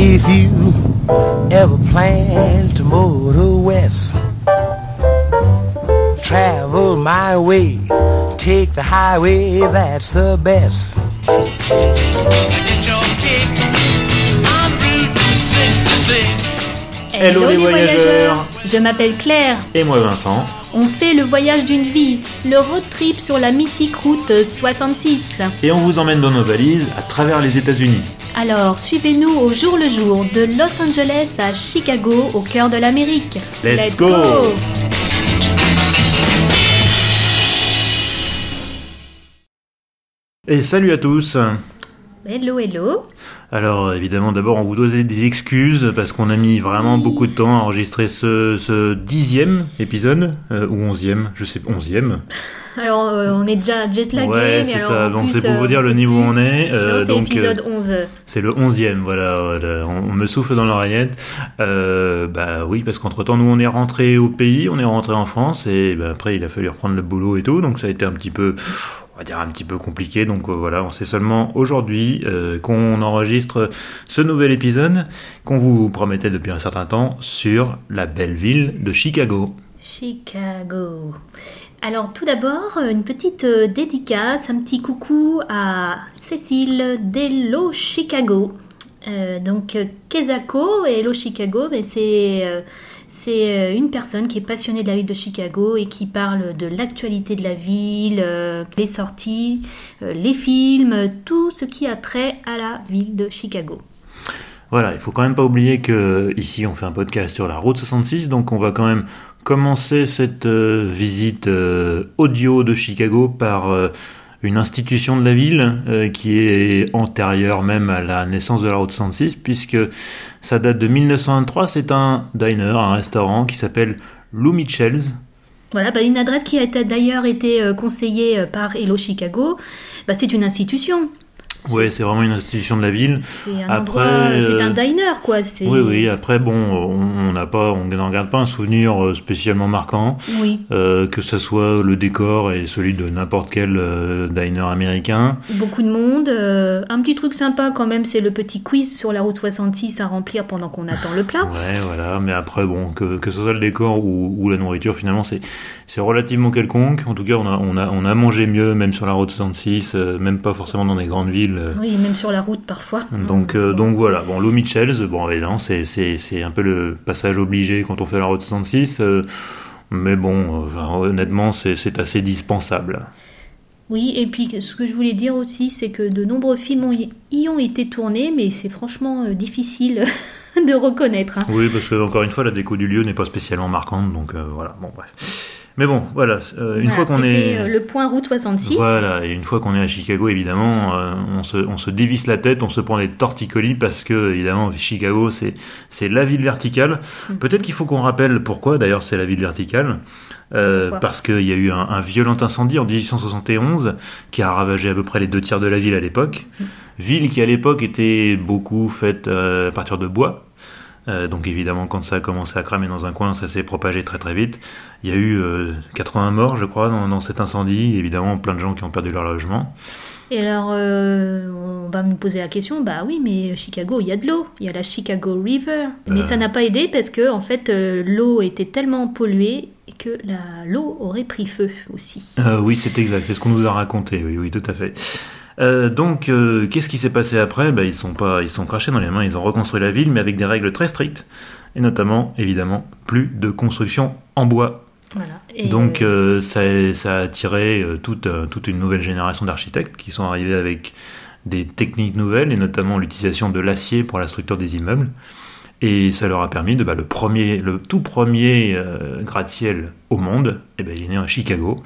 If you ever plan to motor west, travel my way, take the highway, that's the best. Get your kicks on Route 66. Hello, les voyageurs. Je m'appelle Claire. Et moi Vincent. On fait le voyage d'une vie, le road trip sur la mythique route 66. Et on vous emmène dans nos valises à travers les États-Unis. Alors, suivez-nous au jour le jour de Los Angeles à Chicago, au cœur de l'Amérique. Let's go. Et salut à tous. Hello, hello. Alors évidemment d'abord on vous doit des excuses parce qu'on a mis vraiment beaucoup de temps à enregistrer ce, ce dixième épisode euh, ou onzième, je sais onzième. Alors, euh, on est déjà jetlagué. Ouais mais c'est ça, donc c'est pour euh, vous dire le niveau où on est. euh, Non, c'est donc, épisode euh, 11. C'est le onzième, voilà. voilà. On, me souffle dans l'oreillette. Bah oui, parce qu'entre temps, nous, on est rentré au pays, on est rentré en France, et bah, après, il a fallu reprendre le boulot et tout, donc ça a été un petit peu, on va dire un petit peu compliqué. Donc euh, voilà, on sait seulement aujourd'hui euh, qu'on enregistre ce nouvel épisode qu'on vous promettait depuis un certain temps sur la belle ville de Chicago. Chicago. Alors tout d'abord, une petite euh, dédicace, un petit coucou à Cécile d'Hello Chicago. Donc Kezako et Hello Chicago, ben, c'est c'est euh, une personne qui est passionnée de la ville de Chicago et qui parle de l'actualité de la ville, euh, les sorties, euh, les films, tout ce qui a trait à la ville de Chicago. Voilà, il faut quand même pas oublier que ici on fait un podcast sur la route 66, donc on va quand même commencer cette visite audio de Chicago par une institution de la ville euh, qui est antérieure même à la naissance de la route 66, puisque ça date de 1923. C'est un diner, un restaurant qui s'appelle Lou Mitchell's. Voilà, bah, une adresse qui a d'ailleurs été euh, conseillée euh, par Hello Chicago, bah, c'est une institution. Ouais, c'est vraiment une institution de la ville. C'est un Après, endroit, c'est euh, un diner quoi. c'est- Oui, oui. Après, bon, on n'a pas, on n'en garde pas un souvenir euh, spécialement marquant. Oui. Euh, que ce soit le décor et celui de n'importe quel euh, diner américain. Beaucoup de monde. euh, un petit truc sympa quand même, c'est le petit quiz sur la route 66 à remplir pendant qu'on attend le plat. Ouais, voilà. Mais après, bon, que, que ce soit le décor ou, ou la nourriture, finalement, c'est c'est relativement quelconque. En tout cas, on a, on a, on a mangé mieux, même sur la route 66, euh, même pas forcément dans des grandes villes. Oui, même sur la route parfois. Donc, euh, donc voilà, bon, Lou Mitchell's, bon, évidemment, c'est, un peu le passage obligé quand on fait la route 66, euh, mais bon, enfin, honnêtement, c'est, assez dispensable. Oui, et puis ce que je voulais dire aussi, c'est que de nombreux films ont- y ont été tournés, mais c'est franchement euh, difficile de reconnaître. hein. Oui, parce que encore une fois, la déco du lieu n'est pas spécialement marquante, donc euh, voilà, bon, bref. Mais bon, voilà, euh, une Voilà, fois qu'on est. euh, le point route 66. Voilà, et une fois qu'on est à Chicago, évidemment, euh, on, se, on se dévisse la tête, on se prend des torticolis parce que, évidemment, Chicago, c'est, la ville verticale. Mm. Peut-être qu'il faut qu'on rappelle pourquoi, d'ailleurs, c'est la ville verticale. Euh, parce qu'il y a eu un, un violent incendie en 1871 qui a ravagé à peu près les deux tiers de la ville à l'époque. Mm. Ville qui, à l'époque, était beaucoup faite euh, à partir de bois. Euh, donc évidemment, quand ça a commencé à cramer dans un coin, ça s'est propagé très très vite. Il y a eu euh, 80 morts, je crois, dans, dans cet incendie. Évidemment, plein de gens qui ont perdu leur logement. Et alors, euh, on va nous poser la question, bah oui, mais Chicago, il y a de l'eau, il y a la Chicago River. Mais Euh. ça n'a pas aidé parce que, en fait, euh, l'eau était tellement polluée que l'eau aurait pris feu aussi. Euh, oui, c'est exact, c'est ce qu'on nous a raconté, oui, oui, tout à fait. Euh, donc, euh, qu'est-ce qui s'est passé après? Bah, Ils sont pas, ils sont crachés dans les mains, ils ont reconstruit la ville, mais avec des règles très strictes, et notamment, évidemment, plus de construction en bois. Voilà. Et, Donc euh, ça, ça a attiré toute, toute une nouvelle génération d'architectes qui sont arrivés avec des techniques nouvelles et notamment l'utilisation de l'acier pour la structure des immeubles. Et ça leur a permis de bah, le premier, le tout premier euh, gratte-ciel au monde, et ben il est né à Chicago.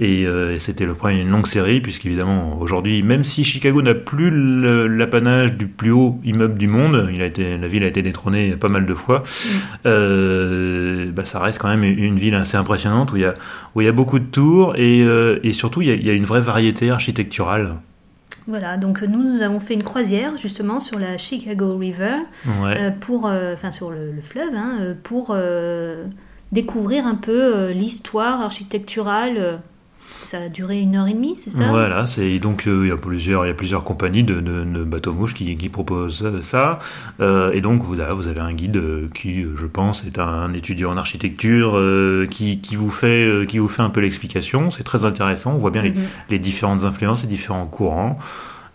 Et euh, c'était le premier d'une longue série, puisqu'évidemment, aujourd'hui, même si Chicago n'a plus l'apanage du plus haut immeuble du monde, il a été, la ville a été détrônée pas mal de fois, euh, bah, ça reste quand même une ville assez impressionnante où il y a, où il y a beaucoup de tours et, euh, et surtout il y, a, il y a une vraie variété architecturale. Voilà, donc nous, nous avons fait une croisière justement sur la Chicago River, Ouais. euh, pour, euh, enfin sur le, le fleuve, hein, pour euh, découvrir un peu l'histoire architecturale. Ça a duré une heure et demie, c'est ça? Voilà, c'est donc euh, il y a plusieurs, il y a plusieurs compagnies de, de- de bateaux mouches qui, qui proposent euh, ça, Euh, et donc vous avez, vous avez un guide qui, je pense, est un étudiant en architecture euh, qui, qui vous fait, qui vous fait un peu l'explication. C'est très intéressant. On voit bien les, Mhm. les différentes influences, les différents courants.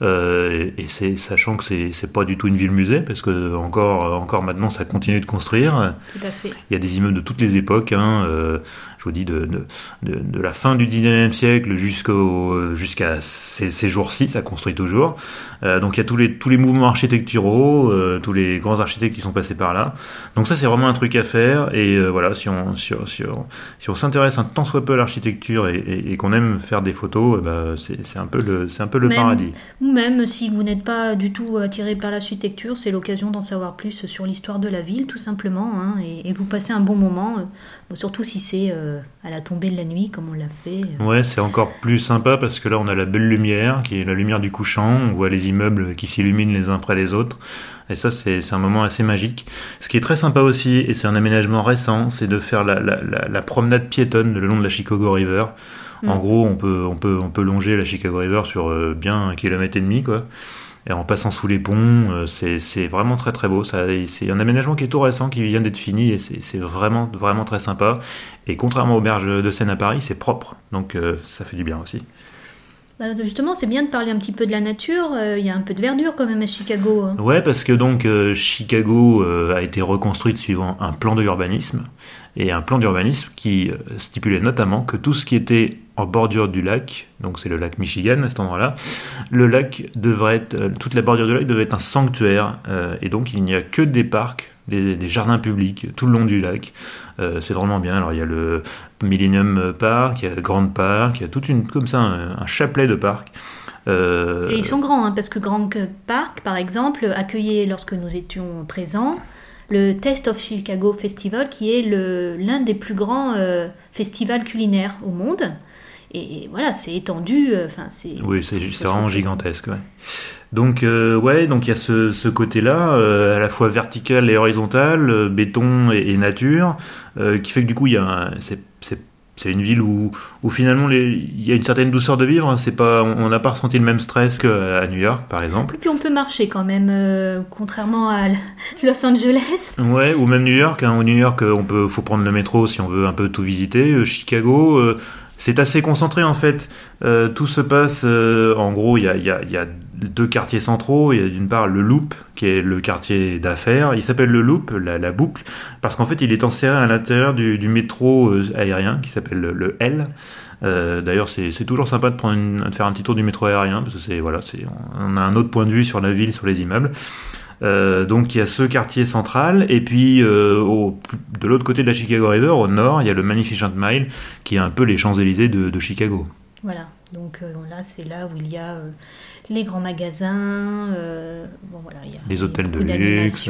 Euh, et c'est sachant que c'est c'est pas du tout une ville musée parce que encore encore maintenant ça continue de construire. Tout à fait. Il y a des immeubles de toutes les époques. Hein, euh, je vous dis de, de, de, de la fin du 19e siècle jusqu'au jusqu'à ces, ces jours-ci, ça construit toujours. Euh, donc il y a tous les tous les mouvements architecturaux, euh, tous les grands architectes qui sont passés par là. Donc ça c'est vraiment un truc à faire. Et euh, voilà, si on si, on- si on, si on s'intéresse un tant soit peu à l'architecture et, et, et qu'on aime faire des photos, ben, c'est c'est un peu le c'est un peu le Même- paradis. Ou même si vous n'êtes pas du tout attiré par l'architecture, c'est l'occasion d'en savoir plus sur l'histoire de la ville, tout simplement, hein, et, et vous passez un bon moment, euh, surtout si c'est euh, à la tombée de la nuit, comme on l'a fait. euh. Ouais, c'est encore plus sympa parce que là, on a la belle lumière, qui est la lumière du couchant. On voit les immeubles qui s'illuminent les uns après les autres. Et ça, c'est un moment assez magique. Ce qui est très sympa aussi, et c'est un aménagement récent, c'est de faire la, la, la, la promenade piétonne le long de la Chicago River. En Mm. gros, on peut, on, peut, on peut longer la Chicago River sur euh, bien un kilomètre et demi, quoi. Et en passant sous les ponts, euh, c'est vraiment très très beau. C'est un aménagement qui est tout récent, qui vient d'être fini, et c'est vraiment, vraiment très sympa. Et contrairement aux berges de Seine à Paris, c'est propre. Donc euh, ça fait du bien aussi. Bah, justement, c'est bien de parler un petit peu de la nature, euh, il y a un peu de verdure quand même à Chicago. hein. Ouais, parce que donc Chicago a été reconstruite suivant un plan d'urbanisme et un plan d'urbanisme qui stipulait notamment que tout ce qui était en bordure du lac, donc c'est le lac Michigan à cet endroit-là, le lac devrait être, euh, toute la bordure du lac devait être un sanctuaire euh, et donc il n'y a que des parcs, des, jardins publics tout le long du lac. Euh, c'est drôlement bien. Alors il y a le Millennium Park, il y a le Grand Park, il y a toute une comme ça un, chapelet de parcs. Et ils sont grands, hein, parce que Grand Park, par exemple, accueillait lorsque nous étions présents le Taste of Chicago Festival, qui est l'un des plus grands festivals culinaires au monde. Et, voilà, c'est étendu. euh, Enfin, c'est. Oui, c'est vraiment gigantesque. Ouais. Donc, euh, ouais, donc il y a ce, ce côté-là, euh, à la fois vertical et horizontal, euh, béton et, et nature, qui fait que du coup, il y a un- c'est une ville où, où finalement les- il y a une certaine douceur de vivre. hein. C'est pas, on n'a pas ressenti le même stress qu'à New York, par exemple. Et puis on peut marcher quand même, contrairement à Los Angeles. Ouais, ou même New York. Hein. Au New York, on peut, faut prendre le métro si on veut un peu tout visiter. Chicago, c'est assez concentré en fait. Euh, tout se passe, euh, en gros, il y a, deux quartiers centraux. Il y a d'une part le Loop, qui est le quartier d'affaires. Il s'appelle le Loop, la, boucle, parce qu'en fait, il est enserré à l'intérieur du, métro euh, aérien qui s'appelle le, L. D'ailleurs, c'est toujours sympa de, de faire un petit tour du métro aérien, parce que c'est voilà, on a un autre point de vue sur la ville, sur les immeubles. Euh, donc il y a ce quartier central, et puis euh, au- de l'autre côté de la Chicago River, au nord, il y a le Magnificent Mile, qui est un peu les Champs-Élysées de, de Chicago. Voilà, donc euh, là c'est là où il y a les grands magasins, bon voilà, il y a Les hôtels de luxe.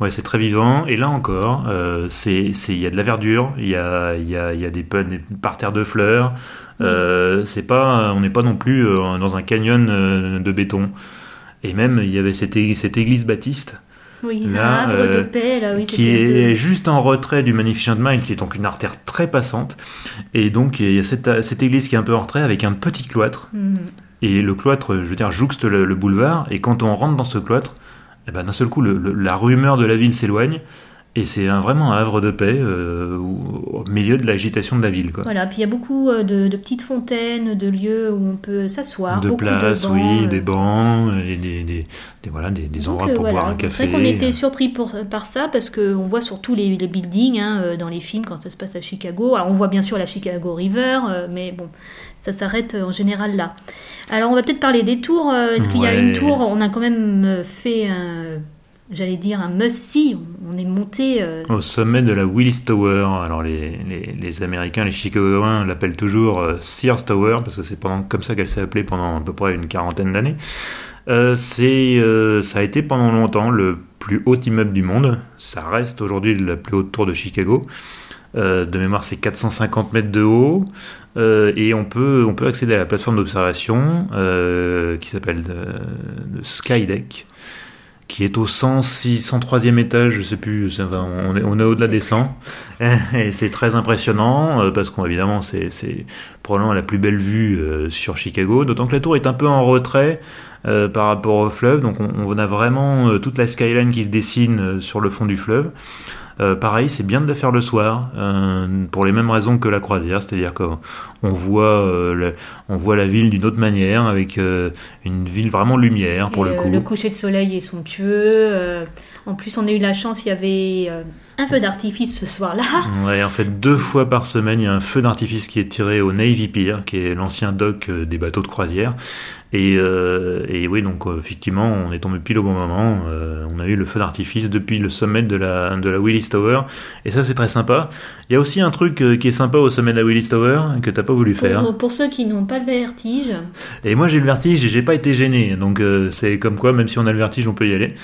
Ouais, c'est très vivant, et là encore, euh, c'est il y a de la verdure, il y a, il y a, y a des, parterres de fleurs, euh, c'est pas, on n'est pas non plus dans un canyon de béton. Et même, il y avait cette, ég- cette église baptiste, Oui, Là, un havre de paix, là, oui, qui est juste en retrait du Magnificent Mile, qui est donc une artère très passante. Et donc, il y a cette, cette église qui est un peu en retrait avec un petit cloître. Mhm. Et le cloître, je veux dire, jouxte le, le boulevard. Et quand on rentre dans ce cloître, eh ben, d'un seul coup, le- le- la rumeur de la ville s'éloigne. Et c'est vraiment un havre de paix euh, au, milieu de l'agitation de la ville. Quoi. Voilà, puis il y a beaucoup euh, de, de petites fontaines, de lieux où on peut s'asseoir, de places, de bancs, oui, euh. des bancs, et des, des, des- voilà, des, endroits pour voilà. boire un café. C'est vrai qu'on était surpris pour, par ça parce qu'on voit surtout les, les buildings hein, dans les films quand ça se passe à Chicago. Alors on voit bien sûr la Chicago River, mais bon, ça s'arrête en général là. Alors on va peut-être parler des tours. Est-ce qu'il y a une tour? On a quand même fait un, j'allais dire un must-see. On est monté. euh, Au sommet de la Willis Tower, alors les, les, Américains, les Chicagoens l'appellent toujours euh, Sears Tower, parce que c'est comme ça qu'elle s'est appelée pendant à peu près une quarantaine d'années. Euh, euh, ça a été pendant longtemps le plus haut immeuble du monde. Ça reste aujourd'hui la plus haute tour de Chicago. De mémoire, c'est 450 mètres de haut. Et on peut, on peut accéder à la plateforme d'observation qui s'appelle euh, Skydeck qui est au 106, 103e étage, je sais plus, on est, au-delà des 100. Et c'est très impressionnant, euh, parce qu'évidemment, c'est probablement la plus belle vue euh, sur Chicago, d'autant que la tour est un peu en retrait euh, par rapport au fleuve, donc on, a vraiment toute la skyline qui se dessine sur le fond du fleuve. Euh, pareil, c'est bien de le faire le soir, euh, pour les mêmes raisons que la croisière, c'est-à-dire qu'on on voit, euh, le- on voit la ville d'une autre manière, avec une ville vraiment lumière pour Et, le coup. le coucher de soleil est somptueux. en plus, on a eu la chance, il y avait un feu d'artifice ce soir-là. Ouais, en fait, deux fois par semaine, il y a un feu d'artifice qui est tiré au Navy Pier, qui est l'ancien dock des bateaux de croisière. Et, euh, et oui, donc euh, effectivement, on est tombé pile au bon moment. Euh, on a eu le feu d'artifice depuis le sommet de la, de la Willis Tower. Et ça, c'est très sympa. Il y a aussi un truc qui est sympa au sommet de la Willis Tower que t'as pas voulu faire. Pour, pour ceux qui n'ont pas le vertige, Et moi, j'ai le vertige et j'ai pas été gêné. Donc, euh, c'est comme quoi, même si on a le vertige, on peut y aller.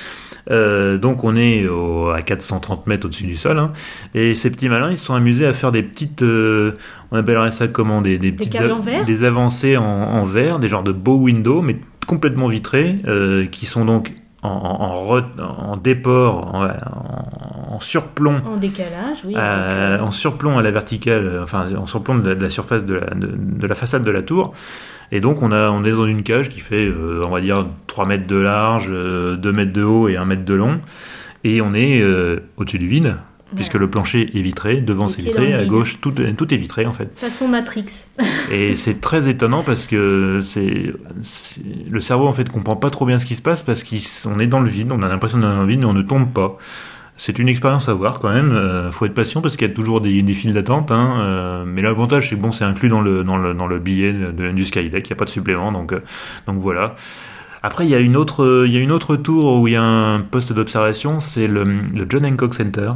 Donc, on est au- à 430 mètres au-dessus du sol. hein. et ces petits malins, ils se sont amusés à faire des petites. on appellerait ça comment? Des, des petites en verre? Des avancées en, en verre, des genres de bow windows, mais complètement vitrées, euh, qui sont donc en, en, en re- en déport, en, surplomb en décalage, oui. euh, en surplomb à la verticale, enfin en surplomb de la, de la surface de la, de, de la façade de la tour. Et donc on, a, on est dans une cage qui fait, euh, on va dire, 3 mètres de large, euh, 2 mètres de haut et 1 mètre de long. Et on est au-dessus du vide, puisque le plancher est vitré, devant c'est vitré, à gauche tout, tout est vitré en fait. Façon Matrix. Et c'est très étonnant parce que c'est c'est- le cerveau en fait comprend pas trop bien ce qui se passe parce qu'on est dans le vide, on a l'impression d'être dans le vide mais on ne tombe pas. C'est une expérience à voir quand même. Euh, faut être patient parce qu'il y a toujours des, des files d'attente. Hein, euh, mais l'avantage c'est que bon, c'est inclus dans le dans le dans le billet de, du Skydeck. Il n'y a pas de supplément, donc euh, donc voilà. Après, il y a une autre il y a une autre tour où il y a un poste d'observation, c'est le, le John Hancock Center.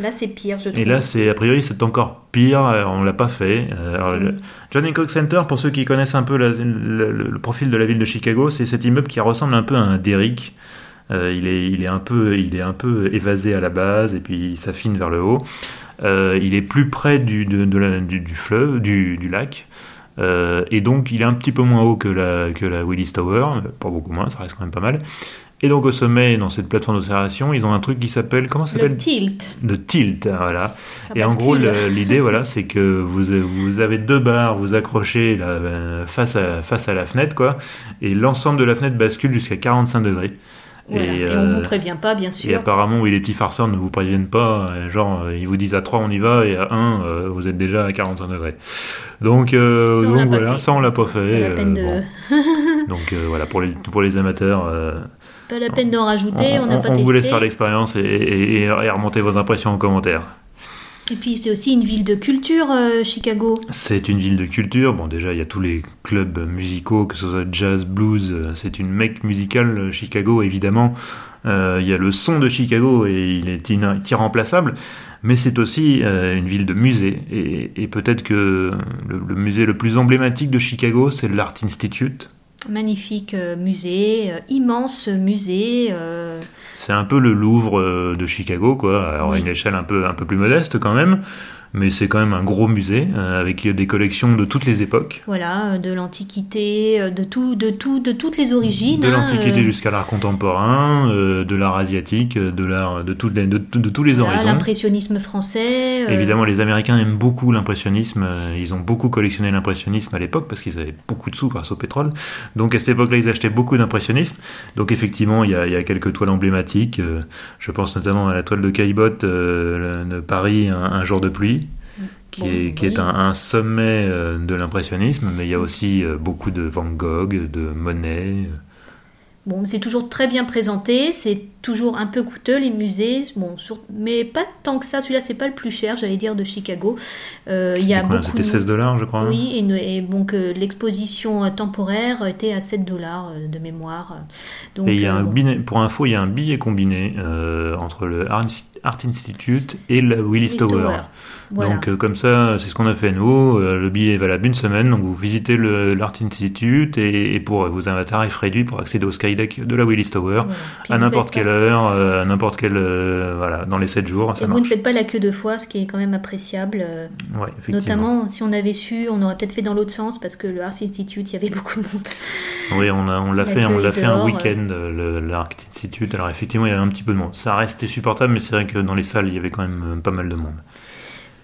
Là, c'est pire, je trouve. Et là, c'est a priori, c'est encore pire. euh, On l'a pas fait. Euh, alors, le John Hancock Center, pour ceux qui connaissent un peu la- le, profil de la ville de Chicago, c'est cet immeuble qui ressemble un peu à un derrick. Euh, il, est, il, est un peu, il est un peu évasé à la base et puis il s'affine vers le haut. Euh, il est plus près du, de, de la- du, du fleuve, du, du lac. Euh, et donc, il est un petit peu moins haut que la, que la Willis Tower, pas beaucoup moins, ça reste quand même pas mal. Et donc, au sommet, dans cette plateforme d'observation, ils ont un truc qui s'appelle. Comment ça s'appelle Le tilt. Le tilt, voilà. Ça Et en gros, l'idée, voilà, c'est que vous, vous avez deux barres, vous accrochez euh, face, à, face à la fenêtre, quoi, et l'ensemble de la fenêtre bascule jusqu'à 45 degrés. Voilà. Et, Et, on euh, vous prévient pas, bien sûr. Et apparemment, oui, les petits farceurs ne vous préviennent pas, euh, genre, euh, ils vous disent à 3 on y va, et à 1, euh, vous êtes déjà à 45 degrés. Donc, euh, Ça, donc voilà, ça on l'a pas fait. Euh, bon. Donc euh, voilà, pour les, pour les amateurs, euh, pas la peine d'en rajouter. On n'a pas on vous laisse testé. faire l'expérience et, et, et- et remonter vos impressions en commentaire. Et puis c'est aussi une ville de culture, euh, Chicago. C'est une ville de culture. Bon, déjà, il y a tous les clubs musicaux, que ce soit jazz, blues. euh, C'est une mecque musicale, euh, Chicago, évidemment. Euh, Il y a le son de Chicago et il est irremplaçable. Mais c'est aussi euh, une ville de musée. Et, et peut-être que le, le musée le plus emblématique de Chicago, c'est l'Art Institute. Magnifique euh, musée, euh, immense musée. euh, C'est un peu le Louvre de Chicago, quoi. Alors, à Oui. une échelle un peu, un peu plus modeste, quand même. Mais c'est quand même un gros musée, euh, avec des collections de toutes les époques. voilà, euh, de l'Antiquité, euh, de tout, de tout, de toutes les origines. De hein, l'Antiquité euh, jusqu'à l'art contemporain, euh, de l'art asiatique, de l'art de, toutes les- de, de tous les voilà, horizons. L'impressionnisme français. Évidemment, les Américains aiment beaucoup l'impressionnisme. Ils ont beaucoup collectionné l'impressionnisme à l'époque parce qu'ils avaient beaucoup de sous grâce au pétrole. Donc à cette époque-là, ils achetaient beaucoup d'impressionnisme. Donc effectivement, il y, a, il y a quelques toiles emblématiques. Je pense notamment à la toile de Caillebotte le- de Paris, un, un jour de pluie. Qui, est, un, sommet euh, de l'impressionnisme, mais il y a aussi euh, beaucoup de Van Gogh, de Monet. Bon, c'est toujours très bien présenté, toujours un peu coûteux les musées, bon, sur- mais pas tant que ça. Celui-là, c'est pas le plus cher, j'allais dire, de Chicago. Euh, il y a beaucoup. C'était 16 dollars, je crois. Oui, et, donc euh, l'exposition euh, temporaire était à 7 dollars euh, de mémoire. Donc, Et il y a un bon. billet, pour info, il y a un billet combiné entre le Art Institute et la Willis Willis Tower. Tower. Voilà. Donc comme ça, c'est ce qu'on a fait nous. Le billet est valable une semaine, donc vous visitez le- l'Art Institute et, et pour vous avez un tarif réduit pour accéder au skydeck de la Willis Tower à n'importe quelle pas- heure, euh, à n'importe quelle euh, voilà, dans les 7 jours, ça Et vous ne faites pas la queue deux fois, ce qui est quand même appréciable. euh, Ouais. Notamment, si on avait su, on aurait peut-être fait dans l'autre sens parce que le Art Institute, il y avait beaucoup de monde. Oui, on a- on l'a fait, on l'a fait un week-end, le- l'Art Institute. Alors effectivement, il y avait un petit peu de monde. Ça restait supportable, mais c'est vrai que dans les salles, il y avait quand même pas mal de monde.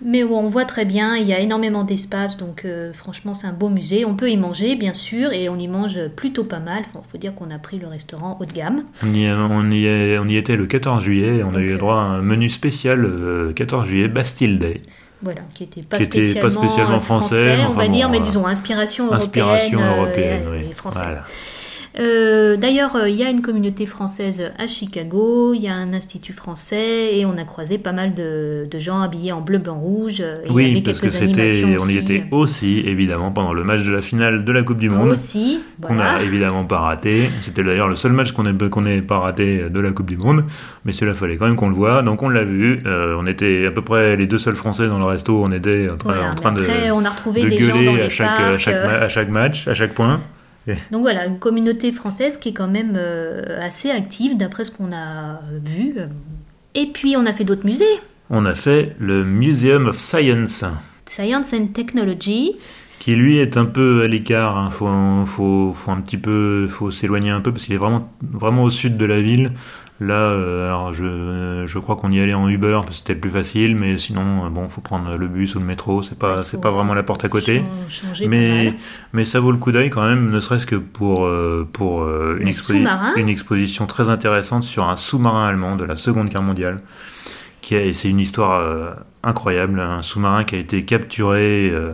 Mais on voit très bien, il y a énormément d'espace, donc euh, franchement, c'est un beau musée. On peut y manger, bien sûr, et on y mange plutôt pas mal. Il faut dire qu'on a pris le restaurant haut de gamme. On y, on y, est- on y était le 14 juillet et on a eu euh, le droit à un menu spécial euh, 14 juillet, Bastille Day. Voilà, qui était pas pas spécialement, euh, français, on enfin va bon, dire, mais euh, disons inspiration européenne, Inspiration euh, européenne, et, oui. et française. Voilà. Euh, D'ailleurs, euh, il y a une communauté française à Chicago, il y a un institut français, et on a croisé pas mal de, de gens habillés en bleu, blanc, rouge. euh, et Oui, parce que c'était, on y était aussi, évidemment, pendant le match de la finale de la Coupe du Monde. Aussi, Qu'on n'a évidemment pas raté. C'était d'ailleurs le seul match qu'on n'ait pas raté de la Coupe du Monde. Mais cela fallait quand même qu'on le voit. Donc on l'a vu. Euh, on était à peu près les deux seuls Français dans le resto. On était en train, en de, après, on a retrouvé de des gens dans gueuler les à chaque, parcs, à, chaque, ma- à chaque match, à chaque point. Donc voilà, une communauté française qui est quand même euh, assez active d'après ce qu'on a vu. Et puis on a fait d'autres musées. On a fait le Museum of Science. Science and Technology. qui lui est un peu à l'écart. hein. Faut, faut, faut un petit peu, faut s'éloigner un peu parce qu'il est vraiment, vraiment au sud de la ville. Là, euh, alors je, je crois qu'on y allait en Uber parce que c'était le plus facile, mais sinon, euh, bon, faut prendre le bus ou le métro. C'est pas, c'est pas vraiment la porte à côté. Changer Mais, mais ça vaut le coup d'œil quand même, ne serait-ce que pour, euh, pour euh, une, une exposition très intéressante sur un sous-marin allemand de la Seconde Guerre mondiale. C'est une histoire euh, incroyable, un sous-marin qui a été capturé euh,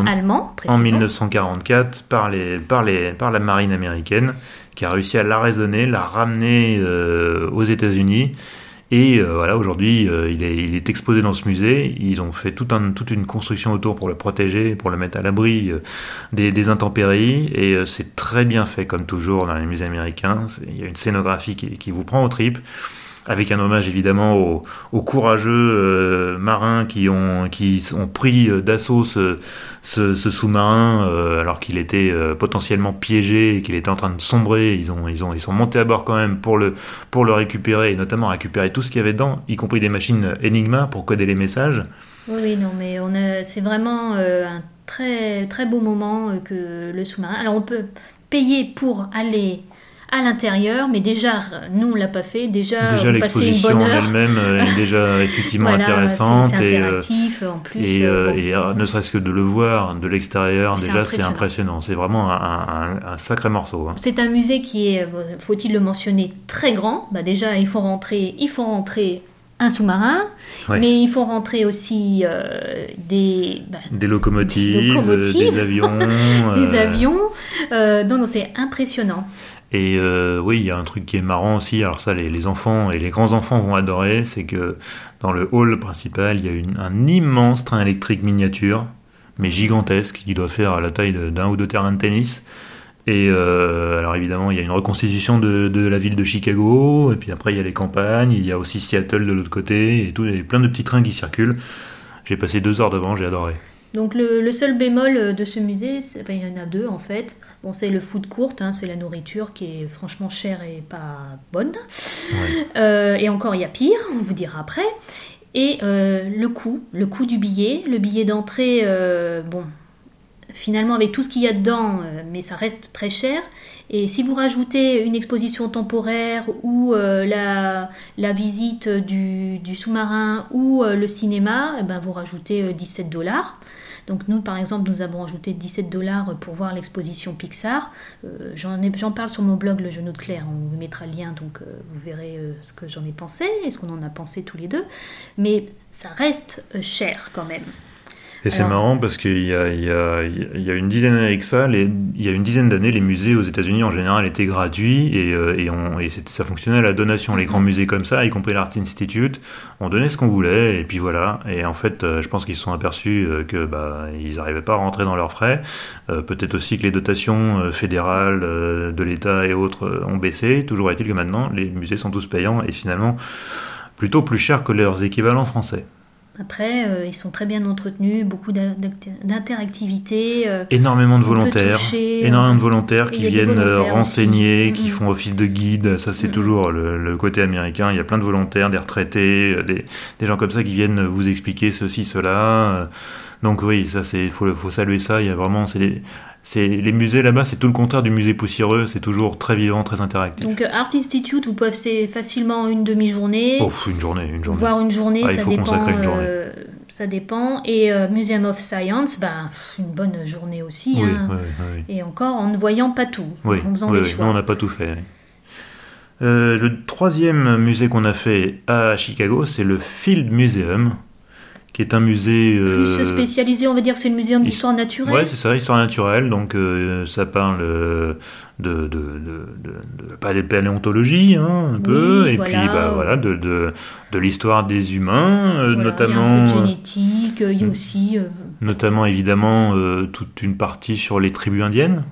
en- allemand, en précisons. 1944 par, les, par, les, par la marine américaine qui a réussi à l'arraisonner, la ramener euh, aux États-Unis. Et euh, voilà, aujourd'hui, il, est, il est exposé dans ce musée. Ils ont fait tout un- toute une construction autour pour le protéger, pour le mettre à l'abri des, des intempéries. Et c'est très bien fait, comme toujours dans les musées américains. Il y a une scénographie qui, qui vous prend au tripes avec un hommage évidemment aux, courageux euh, marins qui ont, pris euh, d'assaut ce, sous-marin euh, alors qu'il était potentiellement piégé et qu'il était en train de sombrer. Ils, ont, ils, ont, ils sont montés à bord quand même pour le, récupérer et notamment récupérer tout ce qu'il y avait dedans, y compris des machines Enigma pour coder les messages. Oui, non, mais c'est vraiment un très très beau moment que le sous-marin. Alors on peut payer pour aller à l'intérieur, mais déjà, nous on l'a pas fait. Déjà, déjà l'exposition en elle-même est déjà effectivement Voilà, intéressante c'est, et, interactif en plus. Et, bon. et, euh, ne serait-ce que de le voir de l'extérieur, déjà c'est impressionnant. C'est vraiment un, un- un sacré morceau. hein. C'est un musée qui est, faut-il le mentionner, très grand. Bah déjà, il faut rentrer, il faut rentrer un sous-marin, Ouais. mais il faut rentrer aussi euh, des, bah, Des locomotives, Des locomotives. euh, des avions. des euh, avions. Euh, non, non, c'est impressionnant. Et euh, oui, il y a un truc qui est marrant aussi. Alors ça, les, enfants et les grands-enfants vont adorer. C'est que dans le hall principal, il y a un immense train électrique miniature, mais gigantesque, qui doit faire la taille d'un ou deux terrains de tennis. Et euh, alors évidemment, il y a une reconstitution de, de la ville de Chicago, et puis après il y a les campagnes, il y a aussi Seattle de l'autre côté, et tout, il y a plein de petits trains qui circulent. J'ai passé deux heures devant, j'ai adoré. Donc le, le seul bémol de ce musée, enfin, il y en a deux en fait. Bon, c'est le food court, hein, c'est la nourriture qui est franchement chère et pas bonne. Ouais. Euh, et encore, il y a pire, on vous dira après. Et euh, le coût, le coût du billet, le billet d'entrée, euh, bon, finalement avec tout ce qu'il y a dedans, euh, mais ça reste très cher. Et si vous rajoutez une exposition temporaire ou euh, la, la visite du, du sous-marin ou euh, le cinéma, eh ben, vous rajoutez euh, 17 dollars. Donc nous, par exemple, nous avons rajouté 17 dollars pour voir l'exposition Pixar. Euh, j'en, parle sur mon blog Le Genou de Claire, on vous mettra le lien, donc euh, vous verrez euh, ce que j'en ai pensé et ce qu'on en a pensé tous les deux. Mais ça reste cher quand même. Et c'est marrant parce qu'il y a, il y, a, il y a une dizaine d'années avec ça, les- il y a une dizaine d'années, les musées aux États-Unis en général étaient gratuits et, euh, et, on, et c'était- ça fonctionnait à la donation. Les grands musées comme ça, y compris l'Art Institute, on donnait ce qu'on voulait et puis voilà. Et en fait, euh, je pense qu'ils se sont aperçus euh, que bah, ils n'arrivaient pas à rentrer dans leurs frais. Euh, Peut-être aussi que les dotations fédérales de l'État et autres ont baissé. Toujours est-il que maintenant, les musées sont tous payants et finalement plutôt plus chers que leurs équivalents français. Après, euh, ils sont très bien entretenus, beaucoup d'in- d'inter- d'interactivité. euh, Énormément de volontaires, toucher, énormément de peut- volontaires qui viennent euh, volontaires renseigner, aussi. qui Mhm. font office de guide. Ça, c'est toujours le, le côté américain. Il y a plein de volontaires, des retraités, euh, des, des gens comme ça qui viennent vous expliquer ceci, cela. Euh, Donc oui, ça c'est faut, faut saluer ça. Il y a vraiment c'est c'est les musées là-bas, c'est tout le contraire du musée poussiéreux. C'est toujours très vivant, très interactif. Donc, euh, Art Institute, vous pouvez passer facilement une demi-journée, Oh, une journée, une journée. voire une journée, Ah, il ça faut dépend. consacrer une journée. euh, ça dépend. Et euh, Museum of Science, bah, une bonne journée aussi. Oui, hein. oui, oui. Et encore en ne voyant pas tout, Oui, en faisant des choix. Non, on n'a pas tout fait. Euh, le troisième musée qu'on a fait à Chicago, c'est le Field Museum, qui est un musée. Plus euh, spécialisé, on va dire c'est le muséum d'histoire naturelle. Ouais, c'est ça, histoire naturelle. Donc, euh, ça parle euh, de, de, de, de- de- pas de paléontologie, hein, un Oui, peu, et voilà. puis bah, voilà, de, de, de l'histoire des humains, euh, Voilà, notamment. Il y a un peu de euh, génétique, il y a Mm. aussi. euh, Notamment, évidemment, euh, toute une partie sur les tribus indiennes,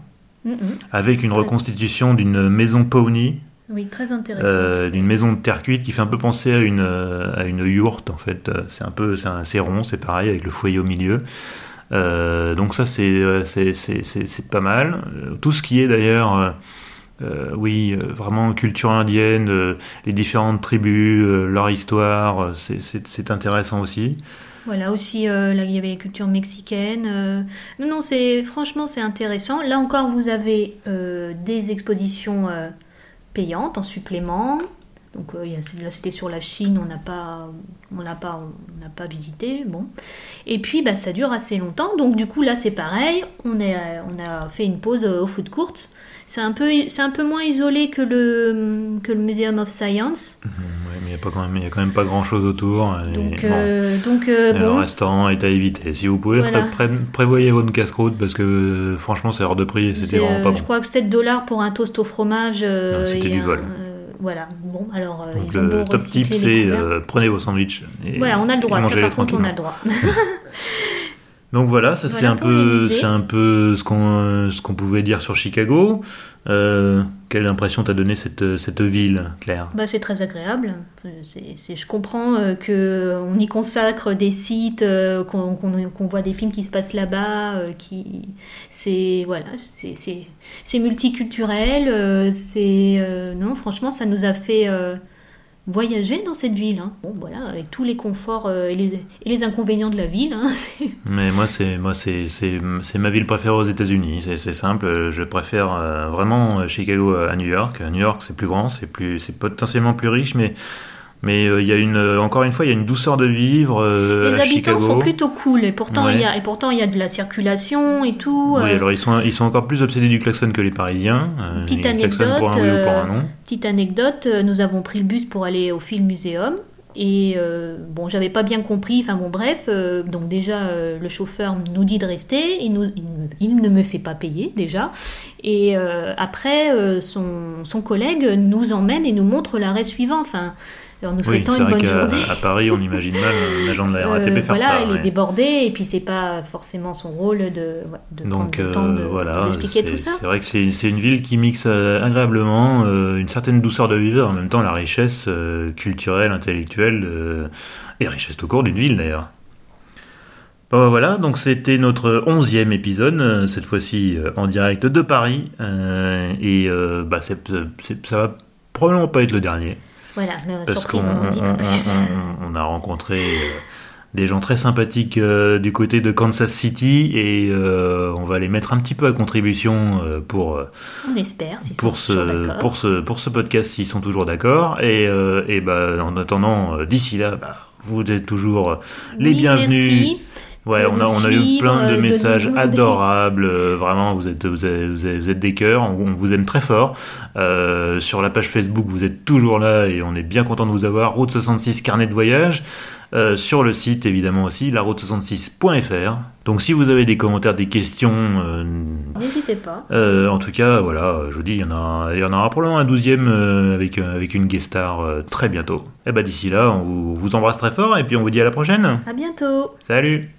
mm, mm. avec une reconstitution d'une maison Pawnee, Oui, très intéressant. euh, d'une maison de terre cuite qui fait un peu penser à une, euh, à une yourte, en fait. Euh, C'est un peu, c'est un- c'est rond, c'est pareil, avec le foyer au milieu. Euh, donc ça, c'est euh, c'est- c'est- c'est- pas mal. Euh, Tout ce qui est d'ailleurs... euh, euh, oui, euh, vraiment culture indienne, euh, les différentes tribus, euh, leur histoire, euh, c'est- c'est c'est intéressant aussi. Voilà, aussi, euh, là, il y avait la culture mexicaine. euh, Non, non, c'est franchement, c'est intéressant. Là encore, vous avez euh, des expositions euh, payantes en supplément. Donc euh, là, c'était sur la Chine, on n'a pas, pas, pas visité. Bon, et puis bah, ça dure assez longtemps. Donc du coup là, c'est pareil. On est, euh, on a fait une pause euh, au food court. C'est un peu, un peu moins isolé que le que le Museum of Science. Ouais, mais il n'y a, a quand même pas grand-chose autour. et Donc bon. euh, donc euh, Le restaurant est à éviter. Si vous pouvez, Voilà. pré- pré- prévoyez votre casse-croûte parce que euh, franchement, c'est hors de prix et c'était vraiment Je crois que 7 dollars pour un toast au fromage. c'était du un- vol. voilà. Bon, alors euh, Donc le top tip, c'est euh, prenez vos sandwichs. Et, Voilà, on a le droit. Ça, par contre, on a le droit. Donc voilà, ça c'est un peu, c'est un peu ce qu'on ce qu'on pouvait dire sur Chicago. Euh, quelle impression t'a donné cette cette ville, Claire? Bah, c'est très agréable. Euh, je comprends euh, que on y consacre des sites, euh, qu'on, qu'on- qu'on voit des films qui se passent là-bas, euh, qui c'est voilà, c'est, multiculturel. euh, c'est euh, non, franchement, ça nous a fait euh, voyager dans cette ville. hein. Bon, voilà, avec tous les conforts euh, et, les, inconvénients de la ville. hein, Mais moi, c'est moi, c'est ma ville préférée aux États-Unis. C'est simple. Je préfère euh, vraiment euh, Chicago à New York. New York, c'est plus grand, c'est plus, c'est potentiellement plus riche, mais mais euh, il y a une, euh, encore une fois, il y a une douceur de vivre euh, les à habitants Chicago. sont plutôt cool et pourtant Ouais. il y a et pourtant il y a de la circulation et tout. Oui, alors ils sont, ils sont encore plus obsédés du klaxon que les Parisiens. Petite ils klaxonnent pour un oui ou pour un anecdote, non. Petite anecdote, nous avons pris le bus pour aller au Film Museum. Et euh, bon, j'avais pas bien compris, enfin bon, bref, euh, donc déjà euh, le chauffeur nous dit de rester, il, nous, il, il ne me fait pas payer déjà. Et après, son, son collègue nous emmène et nous montre l'arrêt suivant, enfin, en nous souhaitant une bonne journée. à Paris, on imagine mal un agent de la RATP Euh, faire voilà, ça. il ouais. est débordé et puis c'est pas forcément son rôle de, de Donc prendre le temps euh, de, voilà, de expliquer c'est tout ça. c'est vrai que c'est une ville qui mixe euh, agréablement une certaine douceur de vivre, en même temps la richesse culturelle, intellectuelle et richesse tout court d'une ville d'ailleurs. Bon, voilà, donc c'était notre onzième épisode, cette fois-ci en direct de Paris, euh, et euh, bah, ça va probablement pas être le dernier. Voilà, qu'on surprise, on n'en dit on- pas on- plus. on- on a rencontré euh, des gens très sympathiques euh, du côté de Kansas City et euh, on va les mettre un petit peu à contribution euh, pour, On espère, pour, sont ce, pour, ce, pour ce podcast s'ils sont toujours d'accord. Et, et bah, en attendant, d'ici là, bah, vous êtes toujours les Oui, bienvenus. merci. Ouais, on a, on eu plein de euh, de messages adorables. euh, vraiment, vous êtes, vous êtes, vous êtes, vous êtes des cœurs. On, on vous aime très fort. Euh, sur la page Facebook, vous êtes toujours là et on est bien content de vous avoir. Route 66 carnet de voyage. Euh, sur le site, évidemment aussi, laroute66.fr. Donc, si vous avez des commentaires, des questions, euh, N'hésitez pas. en tout cas, voilà, je vous dis, il y en, a, il y en aura probablement un douzième avec, avec une guest star très bientôt. Et bah d'ici là, on vous, vous embrasse très fort et puis on vous dit à la prochaine. À bientôt. Salut